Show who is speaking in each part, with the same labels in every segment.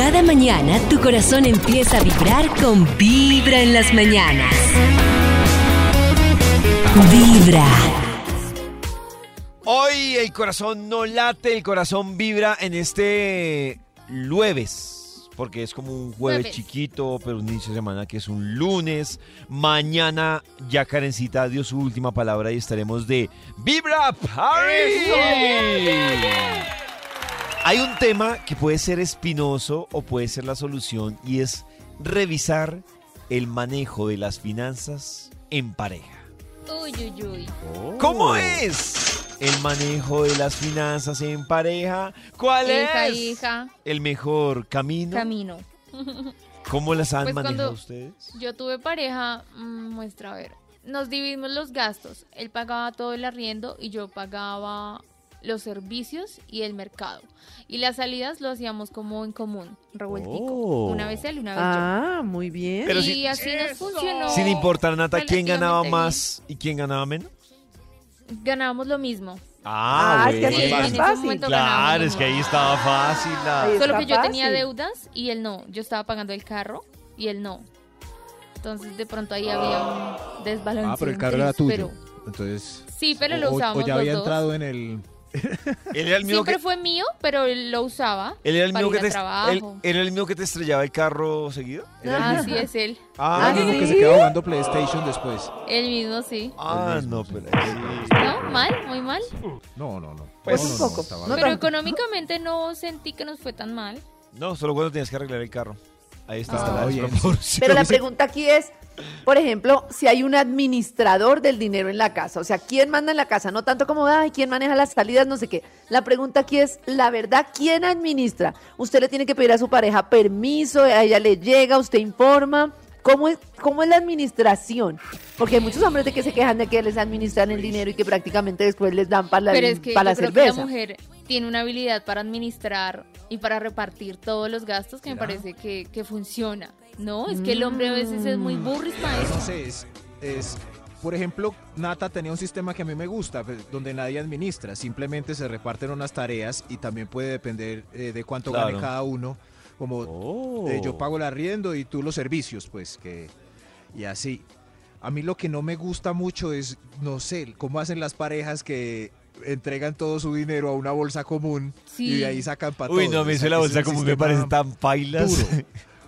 Speaker 1: Cada mañana tu corazón empieza a vibrar con Vibra en las mañanas. Vibra.
Speaker 2: Hoy el corazón no late, el corazón vibra en este jueves. Porque es como un jueves,
Speaker 3: Jueves.
Speaker 2: chiquito, pero un inicio de semana que es un lunes. Mañana ya Karencita dio su última palabra y estaremos de Vibra Party. Hay un tema que puede ser espinoso o puede ser la solución y es revisar el manejo de las finanzas en pareja.
Speaker 3: Uy, uy, uy.
Speaker 2: ¿Cómo es el manejo de las finanzas en pareja? ¿Cuál
Speaker 3: Hija,
Speaker 2: es
Speaker 3: hija,
Speaker 2: el mejor camino?
Speaker 3: camino.
Speaker 2: ¿Cómo las han
Speaker 3: Pues
Speaker 2: manejado ustedes?
Speaker 3: Yo tuve pareja, mm, muestra a ver. Nos dividimos los gastos. Él pagaba todo el arriendo y yo pagaba los servicios y el mercado. Y las salidas lo hacíamos como en común, revueltico.
Speaker 2: Oh.
Speaker 3: Una vez él y una vez
Speaker 4: Ah, muy bien.
Speaker 2: Pero
Speaker 3: yo.
Speaker 2: si-
Speaker 3: Y así nos funcionó.
Speaker 2: Sin importar, Nata, quién ganaba más y quién ganaba menos.
Speaker 3: Ganábamos lo mismo.
Speaker 2: Ah,
Speaker 4: Ah, es que así es más fácil.
Speaker 2: Claro, es que ahí estaba fácil. la-
Speaker 4: Ahí
Speaker 3: Solo que yo tenía
Speaker 4: fácil.
Speaker 3: deudas y él no. Yo estaba pagando el carro y él no. Entonces de pronto ahí había un desbalance.
Speaker 5: Ah, pero el carro era tuyo.
Speaker 3: pero-
Speaker 5: Entonces.
Speaker 3: sí, pero lo
Speaker 5: o-
Speaker 3: usábamos
Speaker 5: O ya
Speaker 3: los
Speaker 5: había
Speaker 3: dos.
Speaker 5: entrado en el.
Speaker 2: Él era el mismo
Speaker 3: Siempre
Speaker 2: que,
Speaker 3: fue mío, pero él lo usaba.
Speaker 2: él era el
Speaker 3: para
Speaker 2: mismo
Speaker 3: ir
Speaker 2: que te, él,
Speaker 3: trabajo.
Speaker 2: él era el mismo que te estrellaba el carro seguido.
Speaker 3: Ah, sí, es él.
Speaker 2: Ah,
Speaker 4: Ah,
Speaker 5: el mismo que se queda jugando PlayStation después.
Speaker 3: El mismo, sí.
Speaker 2: ah,
Speaker 5: El mismo,
Speaker 2: no, pero sí.
Speaker 3: ¿No? ¿Mal? ¿Muy mal?
Speaker 5: No, no, no.
Speaker 2: Pues
Speaker 5: no,
Speaker 4: un
Speaker 5: no, no,
Speaker 4: poco.
Speaker 5: estaba
Speaker 4: No
Speaker 5: bien.
Speaker 3: Pero
Speaker 4: tanto.
Speaker 3: económicamente no sentí que nos fue tan mal.
Speaker 2: No, solo cuando tenías que arreglar el carro. Ahí está,
Speaker 3: Ah.
Speaker 2: la.
Speaker 4: Pero la pregunta aquí es, por ejemplo, si hay un administrador del dinero en la casa, o sea, ¿quién manda en la casa? No tanto como, ay, ¿quién maneja las salidas? No sé qué. La pregunta aquí es, la verdad, ¿quién administra? Usted le tiene que pedir a su pareja permiso, a ella le llega, usted informa. ¿Cómo es, ¿Cómo es la administración? Porque hay muchos hombres de que se quejan de que les administran el dinero y que prácticamente después les dan para la,
Speaker 3: Pero es que
Speaker 4: para
Speaker 3: yo
Speaker 4: la
Speaker 3: creo que
Speaker 4: cerveza.
Speaker 3: la mujer tiene una habilidad para administrar y para repartir todos los gastos que me
Speaker 5: ¿Será?
Speaker 3: parece que, que funciona. No, es que el hombre a veces es muy burris para eso.
Speaker 5: No sé, es, es- Por ejemplo, Nata tenía un sistema que a mí me gusta, pues, donde nadie administra. Simplemente se reparten unas tareas y también puede depender eh, de cuánto
Speaker 2: Claro.
Speaker 5: gane cada uno. Como
Speaker 2: Oh.
Speaker 5: eh, yo pago el arriendo y tú los servicios, pues que. Y así. A mí lo que no me gusta mucho es, no sé, cómo hacen las parejas que entregan todo su dinero a una bolsa común y de ahí sacan para
Speaker 2: Uy, no, me hizo la bolsa como me parece tan pailas.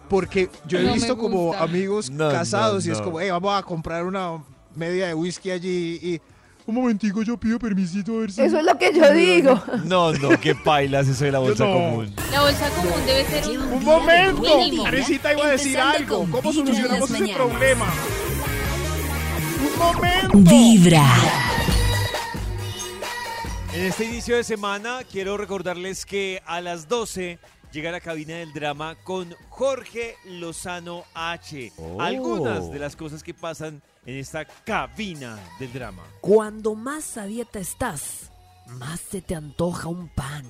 Speaker 5: Porque yo he
Speaker 3: No
Speaker 5: visto como amigos
Speaker 2: No,
Speaker 5: casados
Speaker 2: no,
Speaker 5: y es como, hey, vamos a comprar una media de whisky allí y un momentico yo pido permisito a ver si...
Speaker 4: Eso es lo que yo digo.
Speaker 2: No, no, qué pailas eso de la bolsa
Speaker 5: No.
Speaker 2: común.
Speaker 3: La bolsa común debe ser un...
Speaker 5: ¡Un momento! Karencita iba a decir algo. ¿Cómo solucionamos ese
Speaker 1: mañanas.
Speaker 5: problema? ¡Un momento!
Speaker 1: Vibra.
Speaker 2: En este inicio de semana quiero recordarles que a las 12 llega la cabina del drama con Jorge Lozano H. Algunas de las cosas que pasan en esta cabina del drama.
Speaker 6: Cuando más a dieta estás, más se te antoja un pan.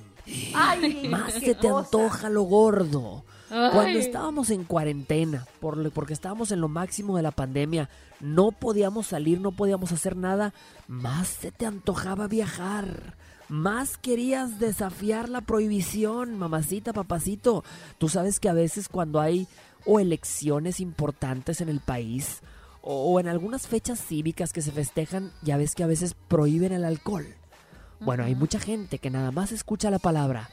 Speaker 4: Ay,
Speaker 6: Más se te
Speaker 4: cosa.
Speaker 6: antoja lo gordo. Cuando estábamos en cuarentena, por porque estábamos en lo máximo de la pandemia, no podíamos salir, no podíamos hacer nada, más se te antojaba viajar. Más querías desafiar la prohibición, mamacita, papacito. Tú sabes que a veces cuando hay o elecciones importantes en el país o, o en algunas fechas cívicas que se festejan, ya ves que a veces prohíben el alcohol. Bueno, hay mucha gente que nada más escucha la palabra.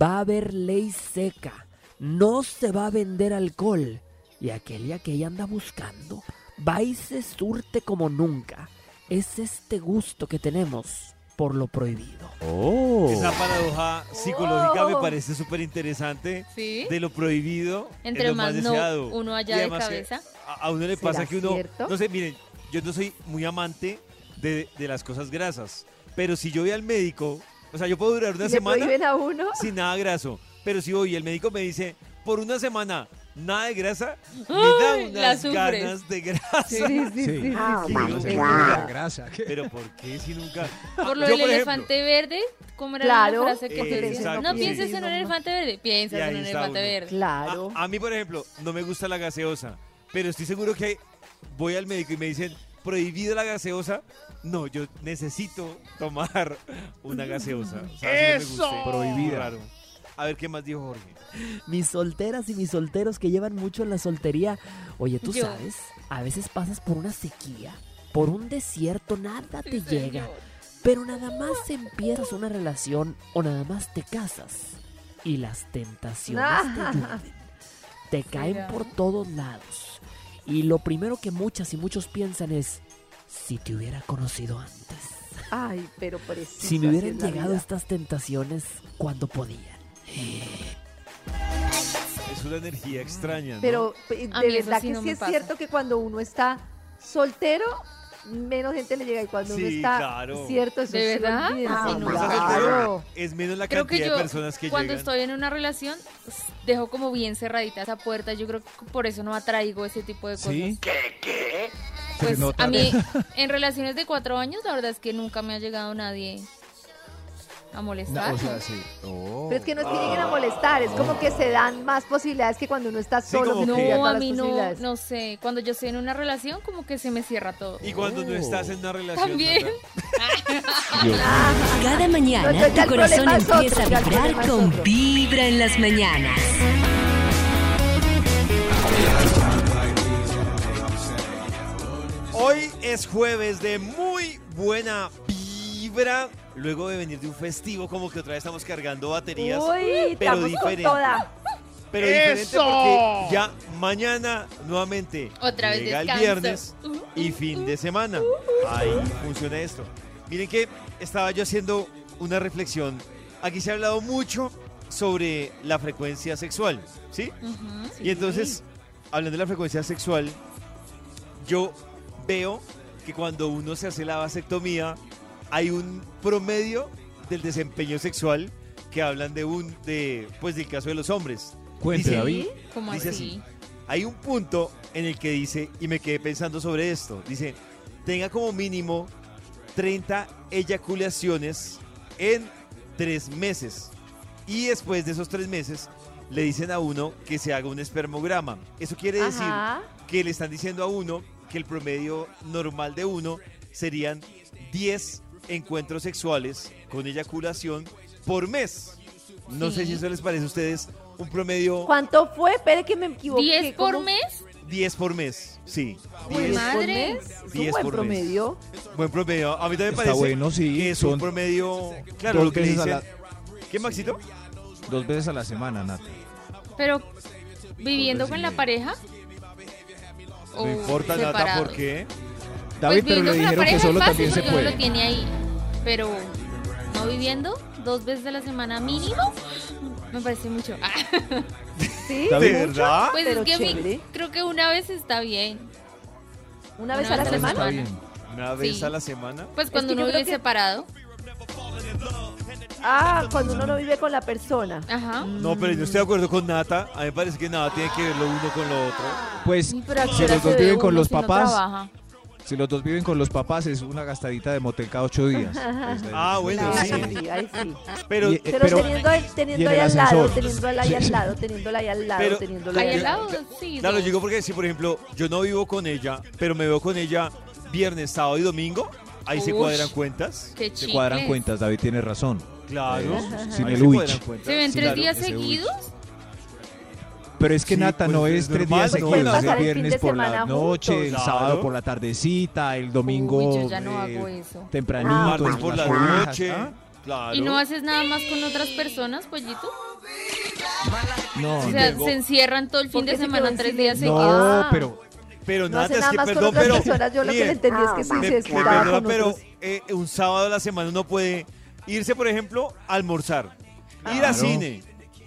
Speaker 6: Va a haber ley seca. No se va a vender alcohol. Y aquel y aquella anda buscando. Va y se surte como nunca. Es este gusto que tenemos por lo prohibido.
Speaker 2: Esa paradoja psicológica me
Speaker 4: Oh.
Speaker 2: parece súper interesante.
Speaker 3: ¿Sí?
Speaker 2: De lo prohibido
Speaker 3: Entre
Speaker 2: lo
Speaker 3: más
Speaker 2: más
Speaker 3: no
Speaker 2: deseado.
Speaker 3: uno allá
Speaker 2: Y
Speaker 3: de cabeza.
Speaker 2: A, a uno le
Speaker 4: ¿Será
Speaker 2: pasa que uno,
Speaker 4: cierto?
Speaker 2: no sé, miren, yo no soy muy amante de, de las cosas grasas, pero si yo voy al médico, o sea, yo puedo durar una
Speaker 4: ¿Le
Speaker 2: semana
Speaker 4: a uno?
Speaker 2: sin nada graso, pero si voy y el médico me dice, por una semana, nada de grasa, me da
Speaker 3: la
Speaker 2: unas
Speaker 3: sufres.
Speaker 2: ganas de grasa.
Speaker 4: Sí, sí, sí.
Speaker 5: Ah,
Speaker 4: sí.
Speaker 5: la grasa.
Speaker 2: Pero ¿por qué si nunca?
Speaker 3: Por lo
Speaker 2: Yo,
Speaker 3: del
Speaker 2: por ejemplo,
Speaker 3: elefante verde, ¿cómo era
Speaker 4: Claro.
Speaker 3: la frase que
Speaker 2: Eh,
Speaker 3: te decía?
Speaker 2: exacto,
Speaker 3: No
Speaker 2: sí.
Speaker 3: pienses en un elefante verde, piensas
Speaker 2: Y
Speaker 3: en un
Speaker 2: está
Speaker 3: elefante
Speaker 2: uno.
Speaker 3: verde.
Speaker 4: Claro.
Speaker 2: A, a mí, por ejemplo, no me gusta la gaseosa, pero estoy seguro que voy al médico y me dicen, prohibida la gaseosa. No, yo necesito tomar una gaseosa. O sea, así no me guste.
Speaker 5: Prohibida.
Speaker 2: Raro. A ver qué más dijo Jorge.
Speaker 6: Mis solteras y mis solteros que llevan mucho en la soltería. Oye, tú
Speaker 3: Yo.
Speaker 6: sabes, a veces pasas por una sequía, por un desierto, nada te
Speaker 3: Sí,
Speaker 6: llega.
Speaker 3: señor.
Speaker 6: Pero nada más empiezas una relación o nada más te casas y las tentaciones te llueven. Te caen por todos lados. Y lo primero que muchas y muchos piensan es, si te hubiera conocido antes.
Speaker 4: Ay, pero.
Speaker 6: Si me hubieran llegado estas tentaciones cuando podían.
Speaker 2: Es una energía extraña, ¿no?
Speaker 4: Pero eh,
Speaker 3: A
Speaker 4: de
Speaker 3: mí eso
Speaker 4: verdad
Speaker 3: sí
Speaker 4: que
Speaker 3: no
Speaker 4: sí
Speaker 3: me
Speaker 4: es
Speaker 3: pasa.
Speaker 4: cierto que cuando uno está soltero, menos gente le llega. Y cuando uno
Speaker 2: Sí,
Speaker 4: está
Speaker 2: claro.
Speaker 4: cierto, eso
Speaker 3: ¿De
Speaker 4: sí,
Speaker 3: verdad?
Speaker 4: olvídense,
Speaker 3: no.
Speaker 4: Claro.
Speaker 2: soltero, es menos la
Speaker 3: Creo que
Speaker 2: cantidad
Speaker 3: yo,
Speaker 2: de personas que
Speaker 3: cuando
Speaker 2: llegan.
Speaker 3: estoy en una relación, s- dejo como bien cerradita esa puerta. Yo creo que por eso no atraigo ese tipo de cosas.
Speaker 5: ¿Sí?
Speaker 3: Pues
Speaker 5: Se nota.
Speaker 3: a mí, en relaciones de cuatro años, la verdad es que nunca me ha llegado nadie a
Speaker 5: No,
Speaker 3: molestar.
Speaker 5: o sea, sí. Oh.
Speaker 4: Pero es que no es que lleguen a molestar, es como que se dan más posibilidades que cuando uno está
Speaker 2: Sí,
Speaker 4: solo. que-
Speaker 3: no, a mí no, no sé. Cuando yo estoy en una relación, como que se me cierra todo.
Speaker 2: Y cuando no estás en una relación.
Speaker 3: También.
Speaker 1: Cada mañana
Speaker 4: No,
Speaker 1: tu corazón
Speaker 4: otro,
Speaker 1: empieza a vibrar con
Speaker 4: otro.
Speaker 1: Vibra en las mañanas.
Speaker 2: Hoy es jueves de muy buena vibra. Luego de venir de un festivo, como que otra vez estamos cargando baterías.
Speaker 4: Uy,
Speaker 2: pero diferente.
Speaker 4: toda.
Speaker 2: Pero diferente porque ya mañana nuevamente
Speaker 3: Otra vez
Speaker 2: llega el viernes y fin de semana. Ahí funciona esto. Miren que estaba yo haciendo una reflexión. Aquí se ha hablado mucho sobre la frecuencia sexual, ¿sí?
Speaker 3: Ujú.
Speaker 2: Y entonces, hablando de la frecuencia sexual, yo veo que cuando uno se hace la vasectomía, hay un promedio del desempeño sexual que hablan de un, de, pues del caso de los hombres.
Speaker 5: Cuente,
Speaker 2: Dice-
Speaker 5: David.
Speaker 3: ¿Cómo
Speaker 2: Dice
Speaker 3: así?
Speaker 2: Hay un punto en el que dice, y me quedé pensando sobre esto, dice, tenga como mínimo 30 eyaculaciones en tres meses. Y después de esos tres meses, le dicen a uno que se haga un espermograma. Eso quiere decir
Speaker 4: Ajá.
Speaker 2: que le están diciendo a uno que el promedio normal de uno serían 10 encuentros sexuales con eyaculación por mes. No sé si eso les parece a ustedes un promedio
Speaker 4: ¿Cuánto fue? Espere que me equivoqué.
Speaker 3: ¿10 por
Speaker 4: ¿cómo?
Speaker 3: mes?
Speaker 2: 10 por mes. Sí,
Speaker 4: ¿Diez
Speaker 2: 10
Speaker 3: Madre.
Speaker 4: por mes? Es un
Speaker 2: 10
Speaker 4: buen
Speaker 2: por mes.
Speaker 4: promedio.
Speaker 2: buen promedio. A mí también me
Speaker 5: Está
Speaker 2: parece
Speaker 5: bueno, sí.
Speaker 2: que es un
Speaker 5: Son
Speaker 2: promedio, claro,
Speaker 5: dos
Speaker 2: lo que le
Speaker 5: veces a
Speaker 2: dicen.
Speaker 5: la-
Speaker 2: ¿Qué, Maxito?
Speaker 5: dos veces a la semana, Nata.
Speaker 3: Pero viviendo con la pareja.
Speaker 2: No
Speaker 3: o
Speaker 2: importa nada,
Speaker 3: separados?
Speaker 2: ¿por qué?
Speaker 5: David,
Speaker 3: pues
Speaker 5: pero
Speaker 3: viviendo
Speaker 5: le dijeron que
Speaker 3: pareja
Speaker 5: solo
Speaker 3: es fácil
Speaker 5: también se puede.
Speaker 3: lo tiene ahí. Pero no viviendo dos veces a la semana mínimo, me parece mucho. Ah,
Speaker 4: ¿Sí?
Speaker 2: ¿De verdad?
Speaker 3: pues
Speaker 4: pero
Speaker 3: es que
Speaker 4: chévere.
Speaker 3: creo que una vez está bien.
Speaker 4: ¿Una vez
Speaker 3: Una
Speaker 4: a la
Speaker 3: vez a la
Speaker 4: semana?
Speaker 5: Está bien.
Speaker 2: Una vez
Speaker 3: Sí.
Speaker 2: a la semana.
Speaker 3: Pues cuando
Speaker 4: que yo
Speaker 3: uno vive
Speaker 4: que-
Speaker 3: separado.
Speaker 4: Ah, cuando uno no vive con la persona.
Speaker 3: Ajá.
Speaker 2: No, pero yo estoy de acuerdo con Nata. A mí me parece que nada tiene que ver lo uno con lo otro.
Speaker 5: Pues,
Speaker 3: Sí, pero ¿a qué
Speaker 5: si los dos
Speaker 3: ve
Speaker 5: viven con los
Speaker 3: si no
Speaker 5: papás,
Speaker 3: trabaja?
Speaker 5: Si los dos viven con los papás, es una gastadita de motel cada ocho días.
Speaker 2: Ah, bueno,
Speaker 4: Claro,
Speaker 2: sí.
Speaker 4: sí, ahí sí.
Speaker 2: Pero,
Speaker 5: Y- eh,
Speaker 4: Pero,
Speaker 5: pero-
Speaker 4: teniendo, teniendo
Speaker 5: en
Speaker 4: ahí al lado, teniéndola ahí al lado, teniéndola ahí al lado,
Speaker 2: Pero-
Speaker 4: teniéndola
Speaker 3: Ahí al
Speaker 4: lado.
Speaker 3: sí.
Speaker 2: claro, digo porque si, por ejemplo, yo no vivo con ella, pero me veo con ella viernes, sábado y domingo, ahí se cuadran cuentas.
Speaker 3: Qué
Speaker 5: Se cuadran cuentas, David tiene razón.
Speaker 2: Claro.
Speaker 5: Eh, sin
Speaker 2: ahí
Speaker 5: el
Speaker 2: se
Speaker 5: uich.
Speaker 2: cuadran cuentas.
Speaker 3: ¿Se ven
Speaker 5: Sí,
Speaker 3: tres
Speaker 5: claro,
Speaker 3: días seguidos?
Speaker 5: Pero es que
Speaker 2: Sí,
Speaker 5: Nata
Speaker 2: pues,
Speaker 5: no
Speaker 2: es
Speaker 5: es tres
Speaker 2: normal,
Speaker 5: días
Speaker 2: ¿no?
Speaker 5: seguidos,
Speaker 4: pasar
Speaker 5: el
Speaker 4: el
Speaker 5: viernes
Speaker 4: de
Speaker 5: por la noche, el
Speaker 2: juntos.
Speaker 5: sábado
Speaker 2: Claro.
Speaker 5: por la tardecita, el domingo
Speaker 3: Uy, yo ya no
Speaker 5: eh,
Speaker 3: hago eso.
Speaker 5: tempranito,
Speaker 2: Martes
Speaker 5: en
Speaker 2: por la noche.
Speaker 5: ¿ah?
Speaker 2: Claro.
Speaker 3: ¿Y no haces nada más con otras personas, pollito?
Speaker 5: No,
Speaker 3: O sea, se encierran todo el fin
Speaker 4: ¿Por
Speaker 3: de semana tres días seguidos.
Speaker 5: no,
Speaker 4: Ah.
Speaker 5: pero
Speaker 2: Pero
Speaker 4: No
Speaker 2: nada, es
Speaker 4: nada
Speaker 2: que
Speaker 4: más con
Speaker 2: perdón,
Speaker 4: otras
Speaker 2: pero.
Speaker 4: personas. Yo lo que entendí es que sí
Speaker 2: me,
Speaker 4: se
Speaker 2: perdona,
Speaker 4: con
Speaker 2: pero eh, un sábado a la semana uno puede irse, por ejemplo, a almorzar, ir
Speaker 5: Claro.
Speaker 2: a cine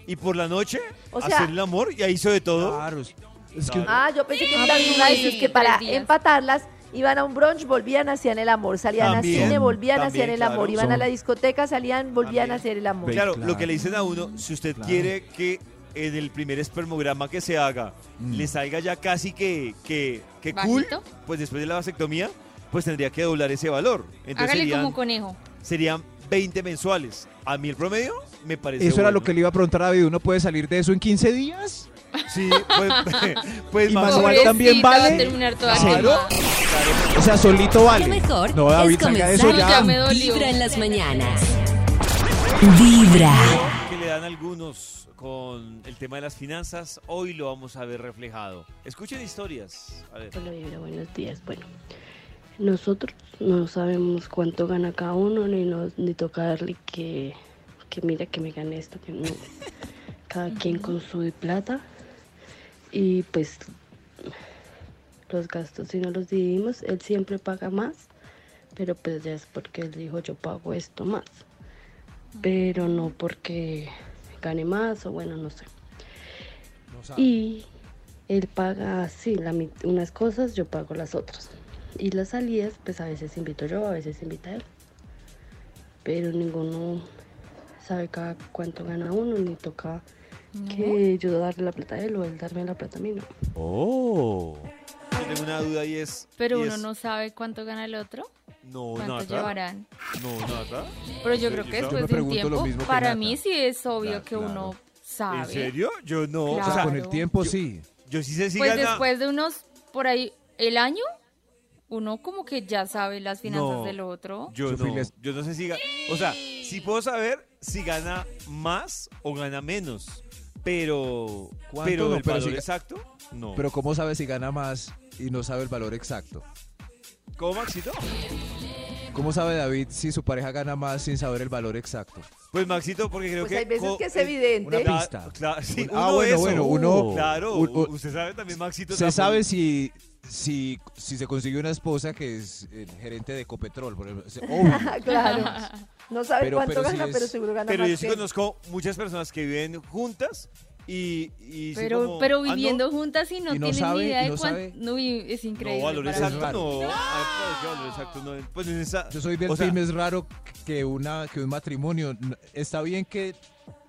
Speaker 2: y por la noche
Speaker 4: O sea-
Speaker 2: hacer el amor y ahí hizo de todo.
Speaker 5: claro, es- es que
Speaker 2: Claro.
Speaker 4: Ah, yo pensé que
Speaker 3: Ah,
Speaker 4: también
Speaker 3: sí,
Speaker 4: iba a decir que para
Speaker 3: tres días.
Speaker 4: empatarlas iban a un brunch, volvían, hacían el amor, salían
Speaker 2: También,
Speaker 4: a cine, volvían,
Speaker 2: también,
Speaker 4: hacían el
Speaker 2: claro.
Speaker 4: amor, iban a
Speaker 5: Son-
Speaker 4: la discoteca, salían, volvían
Speaker 2: También.
Speaker 4: a hacer el amor.
Speaker 2: Claro,
Speaker 5: claro.
Speaker 2: lo que le dicen a uno, si usted
Speaker 5: Claro.
Speaker 2: quiere que en el primer espermograma que se haga
Speaker 5: Mm.
Speaker 2: le salga ya casi que, que, que cool,
Speaker 3: Bajito.
Speaker 2: pues después de la vasectomía, pues tendría que doblar ese valor. Entonces
Speaker 3: Hágale
Speaker 2: serían,
Speaker 3: como conejo.
Speaker 2: serían 20 mensuales. A mí el promedio me parece
Speaker 5: Eso era lo que le iba a preguntar a David, ¿uno puede salir de eso en 15 días?
Speaker 2: Sí, pues, pues
Speaker 5: Y
Speaker 2: más o
Speaker 5: Manuel
Speaker 2: menos.
Speaker 5: también vale.
Speaker 3: a terminar toda
Speaker 2: Claro.
Speaker 5: O sea, solito vale.
Speaker 1: Lo mejor
Speaker 5: no, David,
Speaker 1: es
Speaker 5: salga de
Speaker 1: comenzar
Speaker 5: eso
Speaker 3: ya me.
Speaker 1: Vibra en las mañanas. Vibra.
Speaker 2: que le da están algunos con el tema de las finanzas, hoy lo vamos a ver reflejado. Escuchen historias. A ver.
Speaker 7: Hola Vibra, buenos días. Bueno, nosotros no sabemos cuánto gana cada uno, ni, nos, ni toca darle que, que mira que me gane esto, que no. Cada quien con su plata. Y pues los gastos, si no los dividimos, él siempre paga más, pero pues ya es porque él dijo yo pago esto más. Pero no porque gane más o bueno, no sé.
Speaker 5: No.
Speaker 7: Y él paga así, unas cosas, yo pago las otras. Y las salidas, pues a veces invito yo, a veces invita él. Pero ninguno sabe cada cuánto gana uno, ni toca que yo darle la plata a él o él darme la plata a mí, no.
Speaker 2: Oh. Yo tengo una duda y es.
Speaker 3: Pero
Speaker 2: y
Speaker 3: uno
Speaker 2: es-
Speaker 3: no sabe cuánto gana el otro,
Speaker 2: No,
Speaker 3: cuánto
Speaker 2: nada.
Speaker 3: llevarán.
Speaker 2: No, nada.
Speaker 3: Pero yo
Speaker 2: ¿En
Speaker 3: creo que después de un tiempo, para mí sí es obvio
Speaker 5: Claro,
Speaker 3: que
Speaker 5: claro.
Speaker 3: uno sabe.
Speaker 2: ¿En serio? Yo no.
Speaker 5: O sea,
Speaker 3: Claro.
Speaker 5: con el tiempo
Speaker 2: Yo-
Speaker 5: sí.
Speaker 2: Yo sí sé si
Speaker 3: Pues
Speaker 2: gana.
Speaker 3: después de unos, por ahí, el año, uno como que ya sabe las finanzas
Speaker 2: No.
Speaker 3: del otro.
Speaker 2: Yo no, yo no sé si gana. O sea, sí puedo saber si gana más o gana menos. Pero.
Speaker 5: ¿Cuánto
Speaker 2: Pero
Speaker 5: no?
Speaker 2: el
Speaker 5: Pero
Speaker 2: valor
Speaker 5: si
Speaker 2: exacto, no.
Speaker 5: Pero ¿cómo sabe si gana más y no sabe el valor exacto?
Speaker 2: ¿Cómo, Maxito?
Speaker 5: ¿Cómo sabe David si su pareja gana más sin saber el valor exacto?
Speaker 2: Pues Maxito, porque creo
Speaker 4: Pues
Speaker 2: que.
Speaker 4: hay veces que es
Speaker 2: eh,
Speaker 4: evidente.
Speaker 5: una pista.
Speaker 2: cla- sí,
Speaker 5: Un- ah,
Speaker 2: uno
Speaker 5: bueno,
Speaker 2: eso.
Speaker 5: bueno, uno-
Speaker 2: Claro,
Speaker 5: un- un-
Speaker 2: usted sabe también, Maxito.
Speaker 5: Se
Speaker 2: tampoco-
Speaker 5: sabe si, si, si se consiguió una esposa que es el gerente de Ecopetrol, por ejemplo. Obvio.
Speaker 4: claro. No sabe
Speaker 5: Pero-
Speaker 4: cuánto
Speaker 5: pero
Speaker 4: gana,
Speaker 5: es-
Speaker 4: pero seguro gana
Speaker 2: Pero
Speaker 4: más
Speaker 2: yo sí
Speaker 4: que
Speaker 2: conozco muchas personas que viven juntas y.
Speaker 3: Pero,
Speaker 2: como,
Speaker 3: pero
Speaker 2: ah, no,
Speaker 3: viviendo juntas y no,
Speaker 5: Y no
Speaker 3: tienen
Speaker 5: sabe,
Speaker 3: ni idea
Speaker 5: y
Speaker 3: de
Speaker 5: no
Speaker 3: cuánto. No, es increíble.
Speaker 2: No, valor exacto no. Ah, ¿qué valor exacto no? Pues en esa.
Speaker 5: Yo soy del
Speaker 2: o sea,
Speaker 5: team, es raro que, una, que un matrimonio, está bien que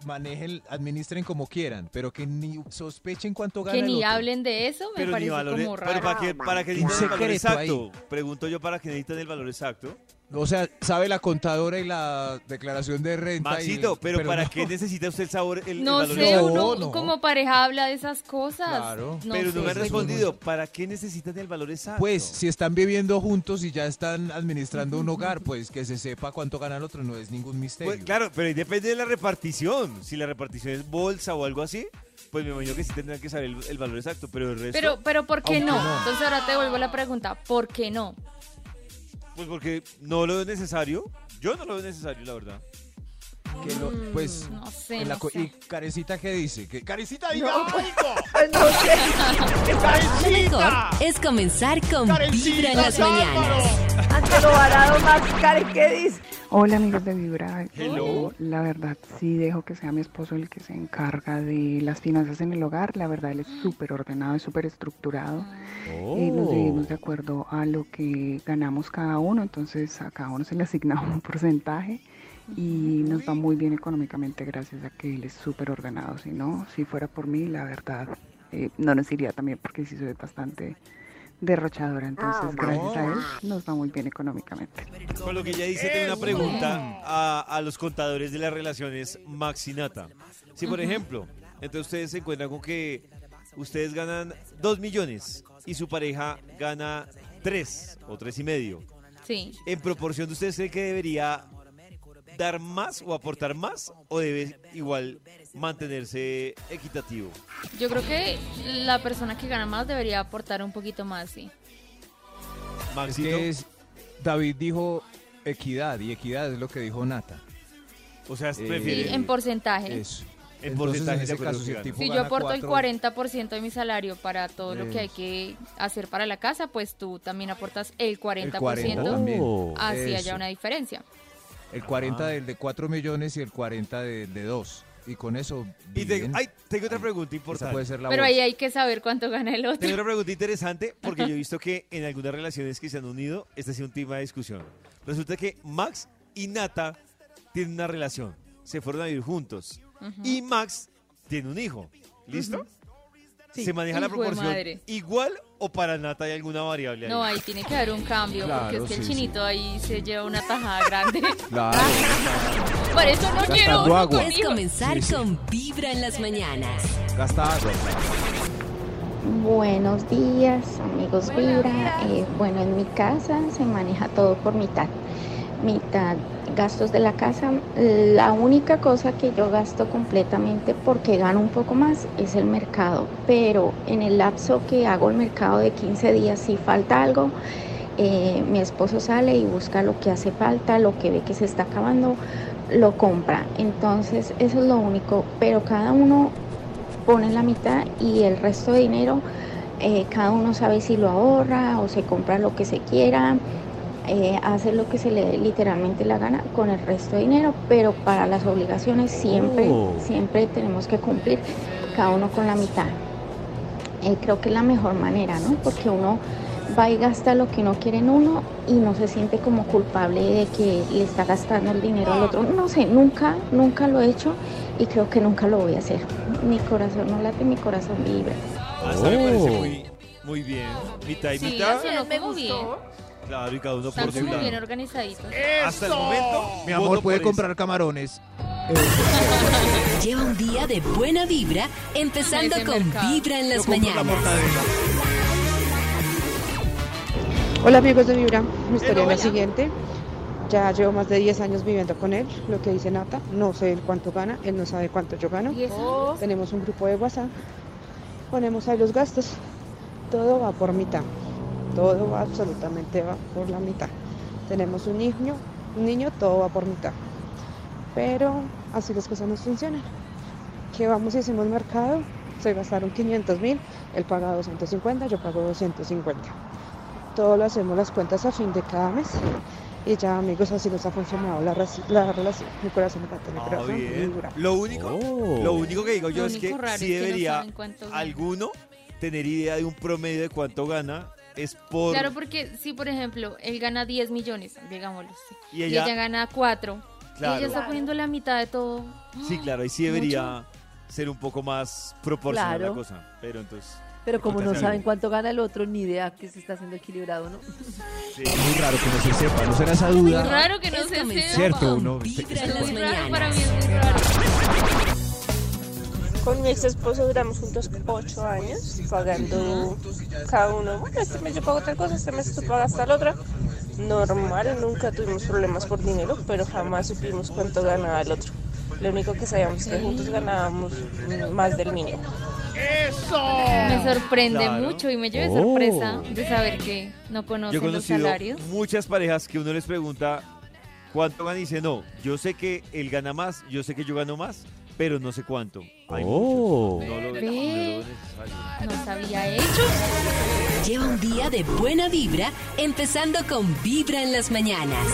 Speaker 5: manejen, administren como quieran, pero que ni sospechen cuánto gana
Speaker 3: Que
Speaker 5: el
Speaker 3: ni
Speaker 5: otro.
Speaker 3: hablen de eso me
Speaker 2: Pero ni
Speaker 3: parece
Speaker 2: valores.
Speaker 3: como
Speaker 2: Pero
Speaker 3: raro.
Speaker 2: para que, para que
Speaker 5: Un secreto
Speaker 2: exacto. Pregunto yo para que necesitan el valor exacto.
Speaker 5: O sea, sabe la contadora y la declaración de renta. y-
Speaker 2: Maxito, pero, ¿para
Speaker 5: no.
Speaker 2: qué necesita usted el sabor? El, el
Speaker 3: No
Speaker 2: valor
Speaker 3: sé,
Speaker 2: exacto?
Speaker 3: uno
Speaker 5: no.
Speaker 3: como pareja habla de esas cosas.
Speaker 5: Claro.
Speaker 3: No
Speaker 2: pero
Speaker 3: sé,
Speaker 2: no me ha respondido. ¿Para qué necesitan el valor exacto?
Speaker 5: Pues, si están viviendo juntos y ya están administrando un hogar, pues que se sepa cuánto gana el otro, no es ningún misterio.
Speaker 2: Pues, claro, pero ahí depende de la repartición. Si la repartición es bolsa o algo así, pues me imagino que sí tendrán que saber el, el valor exacto. Pero el resto,
Speaker 3: Pero, pero ¿por qué no. Entonces ahora te vuelvo la pregunta, ¿por qué no?
Speaker 2: Pues porque no lo veo necesario. Yo no lo veo necesario, la verdad.
Speaker 5: Que lo- pues,
Speaker 3: No sé,
Speaker 5: en la
Speaker 3: no sé.
Speaker 5: ¿Y Carecita qué dice? Que Carecita diga
Speaker 4: No.
Speaker 5: algo.
Speaker 4: Pues no sé.
Speaker 1: Lo mejor es comenzar con Vibra en las mañanas.
Speaker 4: Ante lo varado más, Karen, ¿qué dice?
Speaker 8: Hola amigos de Vibra.
Speaker 2: Hello.
Speaker 8: Yo, la verdad sí dejo que sea mi esposo el que se encarga de las finanzas en el hogar. La verdad él es súper ordenado, es súper estructurado. Y nos dividimos de acuerdo a lo que ganamos cada uno. Entonces a cada uno se le asigna un porcentaje y nos va muy bien económicamente gracias a que él es súper ordenado. Si no, si fuera por mí, la verdad eh, no nos iría también porque sí soy bastante derrochadora. Entonces gracias a él nos va muy bien económicamente.
Speaker 2: Con lo que ella dice, tengo una pregunta a, a los contadores de las relaciones Max y Nata. Si, por ejemplo, entre ustedes se encuentran con que ustedes ganan 2 millones y su pareja gana 3 o tres y medio,
Speaker 3: Sí.
Speaker 2: ¿en proporción ustedes creen que debería dar más o aportar más o debe igual mantenerse equitativo?
Speaker 3: Yo creo que la persona que gana más debería aportar un poquito más, sí.
Speaker 5: Es
Speaker 2: Maxito,
Speaker 5: que es, David dijo equidad y equidad es lo que dijo Nata.
Speaker 2: o sea, prefiere
Speaker 3: en porcentaje.
Speaker 5: Eso.
Speaker 2: en
Speaker 5: Entonces,
Speaker 2: porcentaje
Speaker 5: en ese caso, si el
Speaker 3: yo aporto el
Speaker 5: cuatro-
Speaker 3: 40% de mi salario para todo lo que hay que hacer para la casa, pues tú también aportas el 40%.
Speaker 5: El 40 también.
Speaker 3: Así
Speaker 5: Eso.
Speaker 3: haya una diferencia.
Speaker 5: El 40
Speaker 2: Ah.
Speaker 5: del de 4 millones y el 40 del de 2. Y con eso.
Speaker 2: Y te-
Speaker 5: bien.
Speaker 2: ay, tengo otra pregunta
Speaker 5: Esa
Speaker 2: importante.
Speaker 5: puede ser la
Speaker 3: Pero ahí hay que saber cuánto gana el otro.
Speaker 2: Tengo una pregunta interesante porque yo he visto que en algunas relaciones que se han unido, este ha sido un tema de discusión. Resulta que Max y Nata tienen una relación. Se fueron a vivir juntos. Y Max tiene un hijo. ¿Listo?
Speaker 3: Sí.
Speaker 2: ¿Se maneja la
Speaker 3: Hijo de
Speaker 2: proporción
Speaker 3: madre.
Speaker 2: igual o para Nata hay alguna variable ahí?
Speaker 3: No, ahí tiene que haber un cambio, porque
Speaker 5: Claro,
Speaker 3: es que el
Speaker 5: sí,
Speaker 3: chinito ahí se lleva una tajada grande.
Speaker 5: Claro.
Speaker 3: Por eso no
Speaker 5: Gastando
Speaker 3: quiero uno
Speaker 5: agua.
Speaker 3: con
Speaker 1: Es
Speaker 3: hijos.
Speaker 1: comenzar
Speaker 5: Sí, sí.
Speaker 1: con Vibra en las mañanas.
Speaker 5: Gasta agua.
Speaker 9: Buenos días, amigos Vibra. Eh, bueno, en mi casa se maneja todo por mitad. Mitad gastos de la casa, la única cosa que yo gasto completamente porque gano un poco más es el mercado. Pero en el lapso que hago el mercado de 15 días, si falta algo, eh, mi esposo sale y busca lo que hace falta, lo que ve que se está acabando, lo compra. Entonces, eso es lo único. Pero cada uno pone la mitad y el resto de dinero, eh, cada uno sabe si lo ahorra o se compra lo que se quiera. Eh, hace lo que se le dé literalmente la gana con el resto de dinero, pero para las obligaciones siempre,
Speaker 6: Oh.
Speaker 9: siempre tenemos que cumplir cada uno con la mitad. Eh, creo que es la mejor manera, ¿no? Porque uno va y gasta lo que uno quiere en uno y no se siente como culpable de que le está gastando el dinero al otro. No sé, nunca, nunca lo he hecho y creo que nunca lo voy a hacer. Mi corazón no late, mi corazón vibra.
Speaker 2: Me parece
Speaker 6: Oh.
Speaker 2: muy, muy bien. Mitad y
Speaker 3: Sí,
Speaker 2: mitad.
Speaker 3: eso no
Speaker 4: me
Speaker 3: como bien.
Speaker 4: gustó.
Speaker 2: Claro, y cada uno
Speaker 3: Están
Speaker 2: por su
Speaker 3: como
Speaker 2: lado.
Speaker 3: bien organizaditos.
Speaker 2: Hasta el momento.
Speaker 5: Mi amor,
Speaker 2: voto
Speaker 5: puede
Speaker 2: por
Speaker 5: comprar camarones.
Speaker 1: Lleva un día de buena vibra, empezando
Speaker 3: Ese
Speaker 1: con
Speaker 3: mercado.
Speaker 1: Vibra en
Speaker 5: Yo
Speaker 1: las
Speaker 5: compro la
Speaker 1: mañanas.
Speaker 5: mortadela.
Speaker 10: Hola amigos de Vibra, mi historia es la siguiente. Ya llevo más de 10 años viviendo con él, lo que dice Nata, no sé él cuánto gana, él no sabe cuánto yo gano.
Speaker 3: ¿Y eso?
Speaker 10: Tenemos un grupo de WhatsApp, ponemos ahí los gastos, todo va por mitad, todo absolutamente va por la mitad. Tenemos un niño, un niño, todo va por mitad. Pero así las cosas no funcionan. Que vamos y hacemos mercado, se gastaron 500 mil, él paga 250, yo pago 250 todo lo hacemos las cuentas a fin de cada mes. Y ya, amigos, así nos ha funcionado la, relación. Mi corazón me mi
Speaker 2: Ah,
Speaker 10: corazón vibra.
Speaker 2: Lo único,
Speaker 6: Oh.
Speaker 2: lo único que digo yo
Speaker 3: Lo
Speaker 2: es que sí
Speaker 3: no
Speaker 2: debería alguno tener idea de un promedio de cuánto gana. Es por.
Speaker 3: Claro, porque si, por ejemplo, él gana 10 millones, digámoslo así,
Speaker 2: Y
Speaker 3: y
Speaker 2: ella-
Speaker 3: ella, gana 4, y
Speaker 2: Claro.
Speaker 3: ella está poniendo la mitad de todo.
Speaker 2: Sí, claro, ahí sí debería ser un poco más proporcional
Speaker 4: Claro.
Speaker 2: la cosa. Pero entonces.
Speaker 4: Pero como no saben cuánto gana el otro, ni idea que se está haciendo equilibrado, ¿no?
Speaker 2: Sí.
Speaker 5: Muy raro que no se sepa, no será esa
Speaker 3: Muy
Speaker 5: duda.
Speaker 3: raro que no
Speaker 1: Es
Speaker 3: se sepa.
Speaker 5: Cierto, uno-
Speaker 1: Vibra en
Speaker 3: Es
Speaker 1: las
Speaker 3: muy raro, para mí
Speaker 1: mañanas.
Speaker 3: es muy raro.
Speaker 11: Con mi ex esposo duramos juntos ocho años, pagando cada uno. Bueno, este mes yo pago tal cosa, este mes tú pagas tal otra. Normal, nunca tuvimos problemas por dinero, pero jamás supimos cuánto ganaba el otro. Lo único que sabíamos es que juntos ganábamos más del mínimo.
Speaker 3: Me sorprende
Speaker 2: Claro.
Speaker 3: mucho y me lleve
Speaker 6: Oh.
Speaker 3: sorpresa de saber que no
Speaker 2: Yo
Speaker 3: conocen los
Speaker 2: conocido
Speaker 3: salarios.
Speaker 2: muchas parejas que uno les pregunta cuánto gana y dice, no, yo sé que él gana más, yo sé que yo gano más, pero no sé cuánto. Hay
Speaker 6: Oh.
Speaker 2: muchos. No lo, no
Speaker 3: Ve.
Speaker 2: lo necesario.
Speaker 3: No sabía hecho.
Speaker 1: Lleva un día de buena vibra, empezando con Vibra en las mañanas.